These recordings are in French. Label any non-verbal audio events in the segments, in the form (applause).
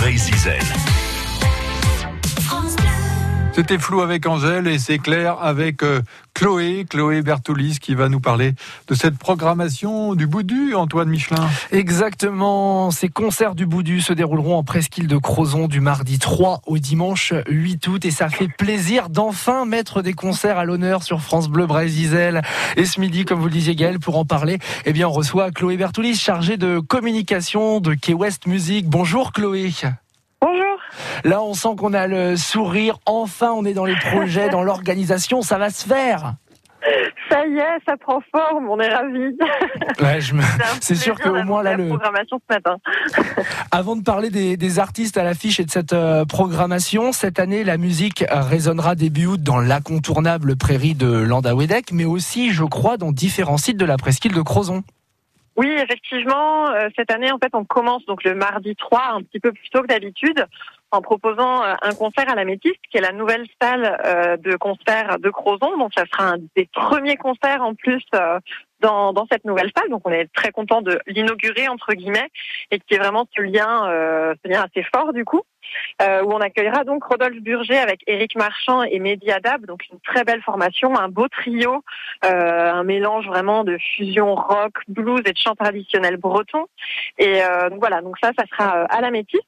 Brésil. C'était flou avec Angèle et c'est clair avec euh, Chloé, Chloé Bertolis qui va nous parler de cette programmation du Boudu, Antoine Michelin. Exactement, ces concerts du Boudu se dérouleront en presqu'île de Crozon du mardi 3 au dimanche 8 août et ça fait plaisir d'enfin mettre des concerts à l'honneur sur France Bleu Brésil. Et ce midi, comme vous le disiez Gaël, pour en parler, eh bien on reçoit Chloé Bertolis, chargée de communication de Key West Music. Bonjour Chloé. Là, on sent qu'on a le sourire. Enfin, on est dans les projets, dans l'organisation. Ça va se faire. Ça y est, ça prend forme, on est ravis. Ouais, je me... C'est sûr qu'au moins là, la le... programmation ce matin. (laughs) Avant de parler des, des artistes à l'affiche et de cette euh, programmation, cette année, la musique résonnera début août dans l'incontournable prairie de Landawedek, mais aussi, je crois, dans différents sites de la presqu'île de Crozon. Oui, effectivement, euh, cette année, en fait, on commence donc le mardi 3, un petit peu plus tôt que d'habitude, en proposant euh, un concert à la Métiste, qui est la nouvelle salle euh, de concert de Crozon. Donc, ça sera un des premiers concerts en plus euh, dans, cette nouvelle salle. Donc, on est très content de l'inaugurer entre guillemets et qui est vraiment ce lien, ce lien assez fort du coup. Où on accueillera donc Rodolphe Burger avec Éric Marchand et Mehdi Adab, donc une très belle formation, un beau trio, un mélange vraiment de fusion rock, blues et de chant traditionnel breton. Et donc voilà, donc ça, ça sera à la Métis.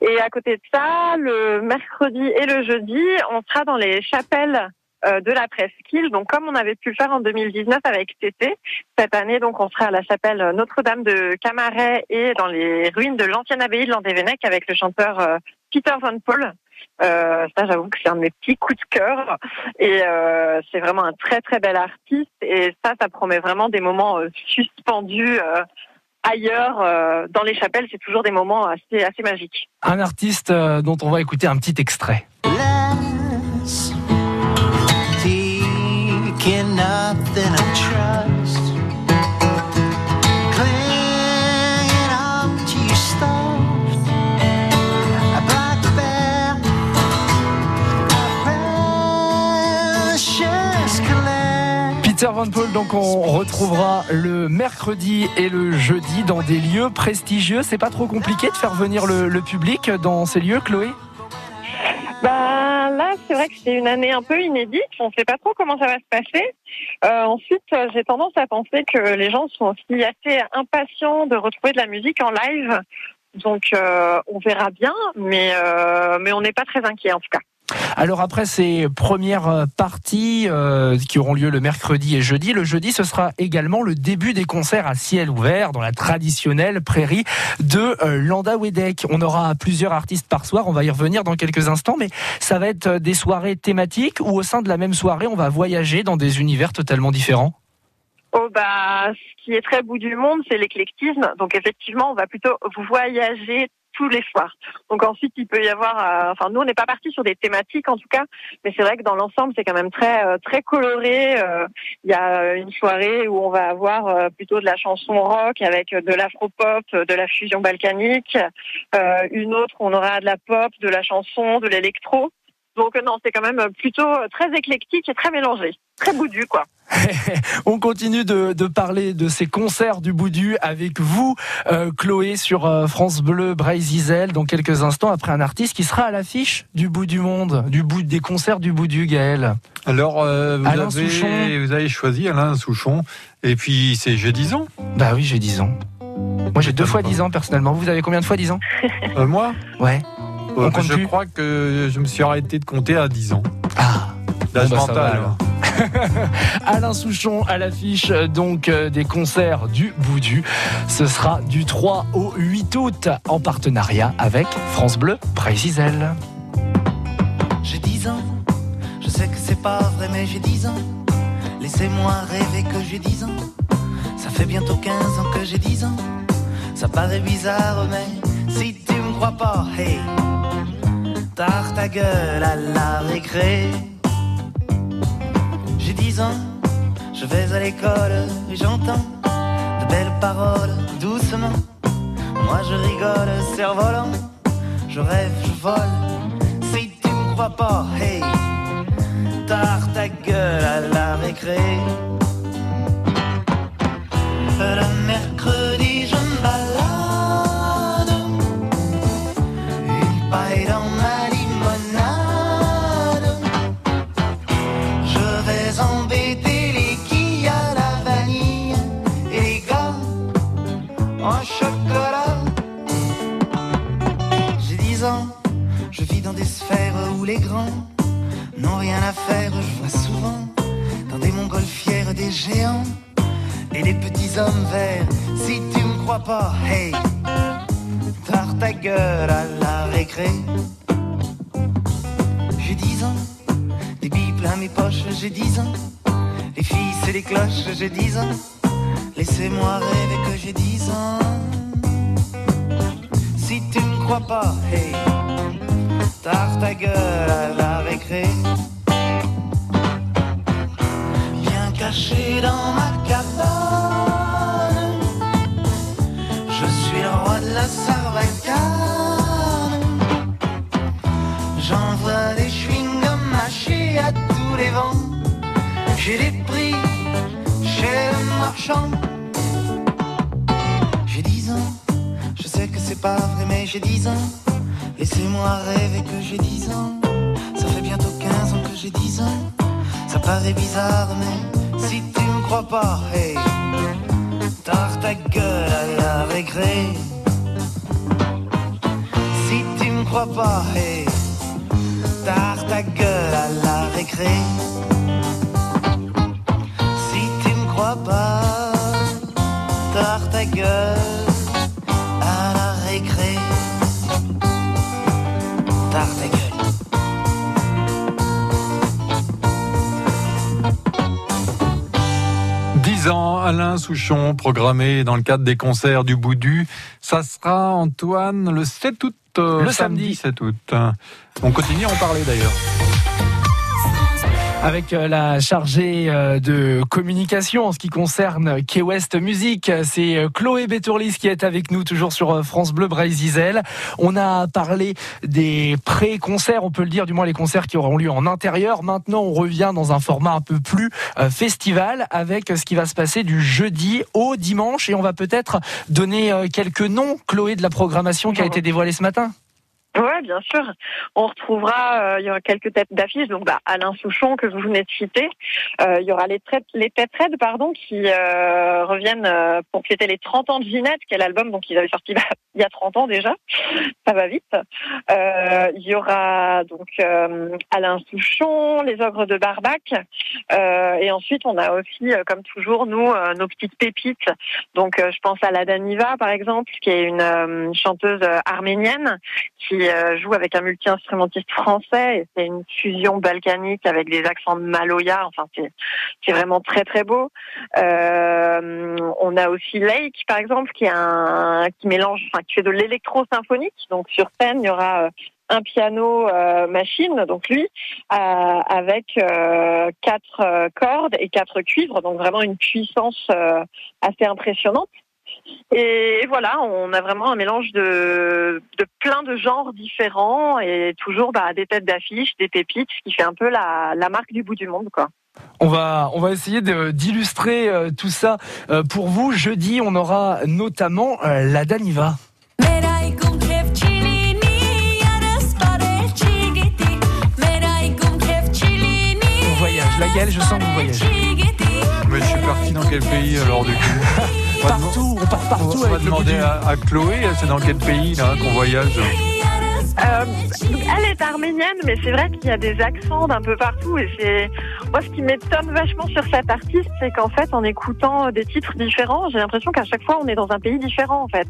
Et à côté de ça, le mercredi et le jeudi, on sera dans les chapelles euh, de la presqu'île. Donc, comme on avait pu le faire en 2019 avec TT, cette année, donc, on sera à la chapelle Notre-Dame de Camaret et dans les ruines de l'ancienne abbaye de Landévennec avec le chanteur euh, Peter Van Paul. Euh, ça, j'avoue que c'est un de mes petits coups de cœur. Et euh, c'est vraiment un très, très bel artiste. Et ça, ça promet vraiment des moments euh, suspendus euh, ailleurs. euh, dans les chapelles, c'est toujours des moments assez, assez magiques. Un artiste euh, dont on va écouter un petit extrait. less Van Paul, donc on retrouvera le mercredi et le jeudi dans des lieux prestigieux. C'est pas trop compliqué de faire venir le, public dans ces lieux, Chloé? Bah là, c'est vrai que c'est une année un peu inédite. On ne sait pas trop comment ça va se passer. Euh, ensuite, j'ai tendance à penser que les gens sont aussi assez impatients de retrouver de la musique en live. Donc, euh, on verra bien, mais euh, mais on n'est pas très inquiet en tout cas. Alors après ces premières euh, parties euh, qui auront lieu le mercredi et jeudi, le jeudi ce sera également le début des concerts à ciel ouvert dans la traditionnelle prairie de euh, Landawedek. On aura plusieurs artistes par soir, on va y revenir dans quelques instants, mais ça va être euh, des soirées thématiques ou au sein de la même soirée on va voyager dans des univers totalement différents? Oh bah, ce qui est très bout du monde, c'est l'éclectisme. Donc effectivement, on va plutôt voyager tous les soirs. Donc ensuite, il peut y avoir, euh, enfin nous, on n'est pas parti sur des thématiques en tout cas, mais c'est vrai que dans l'ensemble, c'est quand même très euh, très coloré. Euh, Il y a euh, une soirée où on va avoir euh, plutôt de la chanson rock avec de l'afro-pop, de la fusion balkanique. Une autre, on aura de la pop, de la chanson, de l'électro. Donc euh, non, c'est quand même plutôt euh, très éclectique et très mélangé, très boudu quoi. (laughs) On continue de, de parler de ces concerts du Boudu avec vous, euh, Chloé, sur euh, France Bleu Brésil dans quelques instants après un artiste qui sera à l'affiche du bout du monde, du bout des concerts du Boudu, Gaël. Alors, euh, vous, Alain avez, Souchon. vous avez choisi Alain Souchon. Et puis, c'est j'ai 10 ans. Bah oui, j'ai 10 ans. Moi j'ai deux fois 10 ans personnellement. Vous avez combien de fois 10 ans? Euh, moi, Ouais. Euh, On compte je plus crois que je me suis arrêté de compter à 10 ans. Ah. L'âge Bon, bah, mental. va, alors. (laughs) Alain Souchon à l'affiche euh, donc euh, des concerts du Boudu. Ce sera du 3 au 8 août en partenariat avec France Bleu Brésil. J'ai 10 ans, je sais que c'est pas vrai, mais j'ai 10 ans. Laissez-moi rêver que j'ai 10 ans. Ça fait bientôt 15 ans que j'ai 10 ans. Ça paraît bizarre, mais si tu me crois pas, hey, tard ta gueule à la récré. J'ai 10 ans, je vais à l'école et j'entends de belles paroles doucement. Moi je rigole, cerf-volant, je rêve, je vole. Si tu me crois pas, hey, tard ta gueule à la récré. Je vis dans des sphères où les grands n'ont rien à faire. Je vois souvent dans des montgolfières des géants et les petits hommes verts. Si tu me crois pas, hey, tard ta gueule à la récré. J'ai dix ans, des billes plein mes poches, j'ai dix ans. Les filles, c'est les cloches, j'ai dix ans. Laissez-moi rêver que j'ai dix ans. Si tu me crois pas, hey, ta gueule à la récré. Bien caché dans ma cabane, je suis le roi de la sarbacane. J'envoie des chewing-gums mâchés à tous les vents. J'ai des prix chez le marchand. C'est pas vrai, mais j'ai dix ans. Laissez-moi rêver que j'ai dix ans. Ça fait bientôt 15 ans que j'ai dix ans. Ça paraît bizarre, mais si tu me crois pas, hey, tard ta gueule à la récré. Si tu me crois pas, hey, tard ta gueule à la récré. Si tu me crois pas, tard ta gueule Tard ta gueule. 10 ans, Alain Souchon, programmé dans le cadre des concerts du Boudu. Ça sera, Antoine, le 7 août. euh, Le samedi. 7 août. On continue à en parler d'ailleurs. Avec euh, la chargée euh, de communication en ce qui concerne Key West Music. C'est euh, Chloé Bétourlis qui est avec nous toujours sur France Bleu Brésil. On a parlé des pré-concerts, on peut le dire, du moins les concerts qui auront lieu en intérieur. Maintenant, on revient dans un format un peu plus festival avec ce qui va se passer du jeudi au dimanche et on va peut-être donner quelques noms, Chloé, de la programmation qui a été dévoilée ce matin. Ouais, bien sûr. On retrouvera, euh, il y aura quelques têtes d'affiche. Donc, bah, Alain Souchon que vous venez de citer. Euh, il y aura les traites, les têtes raides, pardon, qui euh, reviennent euh, pour fêter les 30 ans de Ginette, qui est l'album donc ils avaient sorti bah, il y a 30 ans déjà. Ça va vite. Euh, il y aura donc euh, Alain Souchon, les ogres de Barbac, Euh, et ensuite on a aussi, comme toujours, nous nos petites pépites. Donc, je pense à la Daniva, par exemple, qui est une chanteuse arménienne qui joue avec un multi-instrumentiste français. Et c'est une fusion balkanique avec des accents de maloya. Enfin, c'est vraiment très très beau. On a aussi Lake, par exemple, qui est un qui mélange, enfin, qui fait de l'électro symphonique. Donc sur scène, il y aura euh, un piano euh, machine, donc lui, euh, avec quatre cordes et quatre cuivres, donc vraiment une puissance assez impressionnante. Et voilà, on a vraiment un mélange de, plein de genres différents et toujours bah, des têtes d'affiche, des pépites, ce qui fait un peu la, la marque du bout du monde, quoi. On va, on va essayer d'illustrer tout ça pour vous. Jeudi, on aura notamment la Daniva. On voyage. La Gaëlle, je sens que vous voyagez. Mais je suis parti dans quel pays alors du coup (laughs) Partout, on part partout On va avec demander à, à Chloé, c'est dans quel pays là qu'on voyage Euh, elle est arménienne, mais c'est vrai qu'il y a des accents d'un peu partout. Et c'est moi ce qui m'étonne vachement sur cette artiste, c'est qu'en fait, en écoutant des titres différents, j'ai l'impression qu'à chaque fois, on est dans un pays différent, en fait.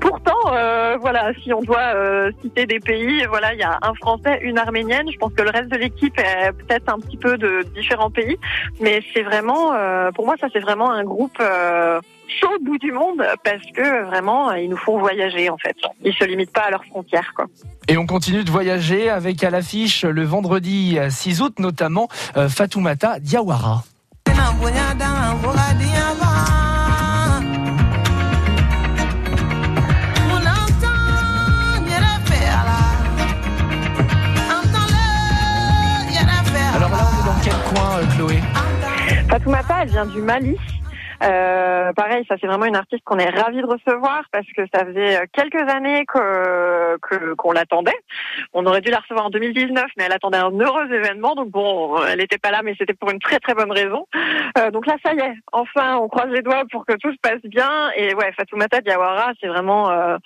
Pourtant, euh, voilà, si on doit euh, citer des pays, voilà, il y a un Français, une Arménienne. Je pense que le reste de l'équipe est peut-être un petit peu de différents pays, mais c'est vraiment, euh, pour moi, ça c'est vraiment un groupe. Chaud au bout du monde parce que vraiment ils nous font voyager en fait. Ils se limitent pas à leurs frontières quoi. Et on continue de voyager avec à l'affiche le vendredi euh, 6 août notamment euh, Fatoumata Diawara. Alors là, on est dans quel coin, euh, Chloé? Fatoumata, elle vient du Mali. Euh, pareil, ça c'est vraiment une artiste qu'on est ravi de recevoir parce que ça faisait euh, quelques années que qu'on l'attendait. On aurait dû la recevoir en 2019, mais elle attendait un heureux événement, donc bon, elle n'était pas là, mais c'était pour une très très bonne raison. Euh, donc là, ça y est, enfin, on croise les doigts pour que tout se passe bien. Et ouais, Fatoumata Diawara, c'est vraiment euh,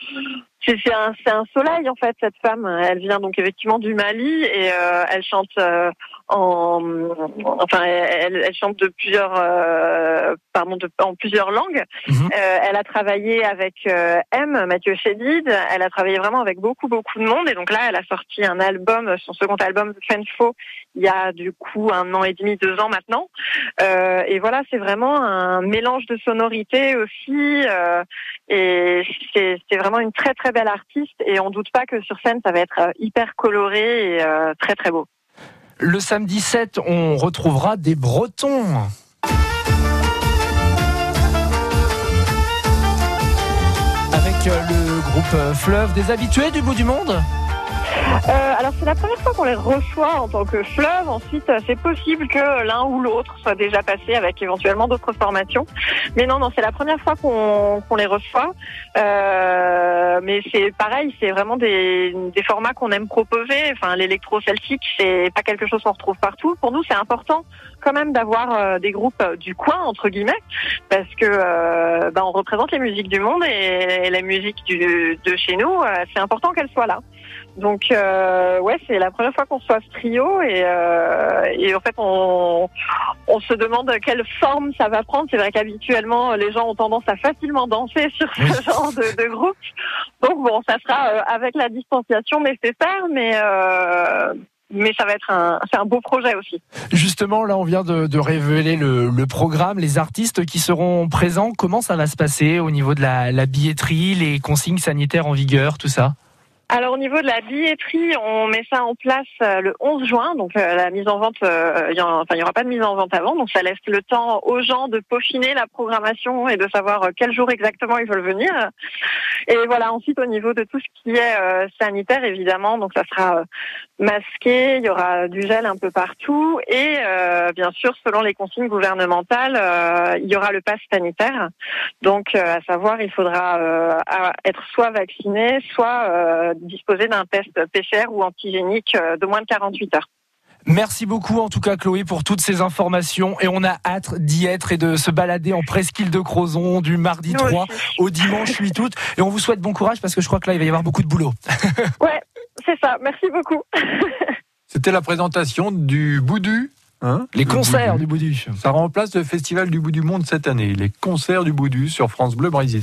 c'est un, un soleil en fait cette femme. Elle vient donc effectivement du Mali et elle chante en enfin elle, elle chante de plusieurs euh, pardon de, en plusieurs langues. Mhm. Euh, elle a travaillé avec euh, M Mathieu Chédid. Elle a travaillé vraiment avec beaucoup beaucoup de monde et donc là elle a sorti un album, son second album Fenfo il y a du coup un an et demi, deux ans maintenant. Euh, et voilà c'est vraiment un mélange de sonorités aussi. euh, et c'est vraiment une très très belle artiste et on doute pas que sur scène ça va être euh, hyper coloré et euh, très très beau. Le samedi 7, on retrouvera des Bretons. Avec euh, le groupe euh, Fleuve, des habitués du bout du monde? C'est la première fois qu'on les reçoit en tant que fleuve. Ensuite euh, c'est possible que l'un ou l'autre soit déjà passé avec éventuellement d'autres formations. Mais non non c'est la première fois qu'on les reçoit. Euh, mais c'est pareil c'est vraiment des, formats qu'on aime proposer. Enfin l'électro celtique c'est pas quelque chose qu'on retrouve partout. Pour nous c'est important quand même d'avoir euh, des groupes du coin entre guillemets parce que bah, on représente les musiques du monde et, la musique de chez nous c'est important qu'elle soit là. Donc euh, ouais, c'est la première fois qu'on soit ce trio et, euh, et en fait on, on se demande quelle forme ça va prendre. C'est vrai qu'habituellement les gens ont tendance à facilement danser (laughs) sur ce genre de, de groupe. Donc bon, ça sera euh, avec la distanciation nécessaire, mais euh, mais ça va être un c'est un beau projet aussi. Justement, là, on vient de, de révéler le, le programme, les artistes qui seront présents. Comment ça va se passer au niveau de la, la billetterie, les consignes sanitaires en vigueur, tout ça? Alors au niveau de la billetterie, on met ça en place euh, le 11 juin. Donc euh, la mise en vente, euh, il y en- enfin il y aura pas de mise en vente avant, donc ça laisse le temps aux gens de peaufiner la programmation et de savoir euh, quel jour exactement ils veulent venir. Et voilà. Ensuite au niveau de tout ce qui est sanitaire, évidemment, donc ça sera masqué, il y aura du gel un peu partout et euh, bien sûr selon les consignes gouvernementales, euh, il y aura le pass sanitaire. Donc, euh, à savoir, il faudra euh, être soit vacciné, soit euh, disposer d'un test PCR ou antigénique euh, de moins de 48 heures. Merci beaucoup en tout cas Chloé pour toutes ces informations et on a hâte d'y être et de se balader en presqu'île de Crozon du mardi Nous 3 aussi. au dimanche 8 août et on vous souhaite bon courage parce que je crois que là il va y avoir beaucoup de boulot. Ouais, c'est ça. Merci beaucoup. C'était la présentation du Boudu. hein, Les le concerts Boudu. du Boudu. Ça remplace le Festival du bout du monde cette année. Les concerts du Boudu sur France Bleu Brésil.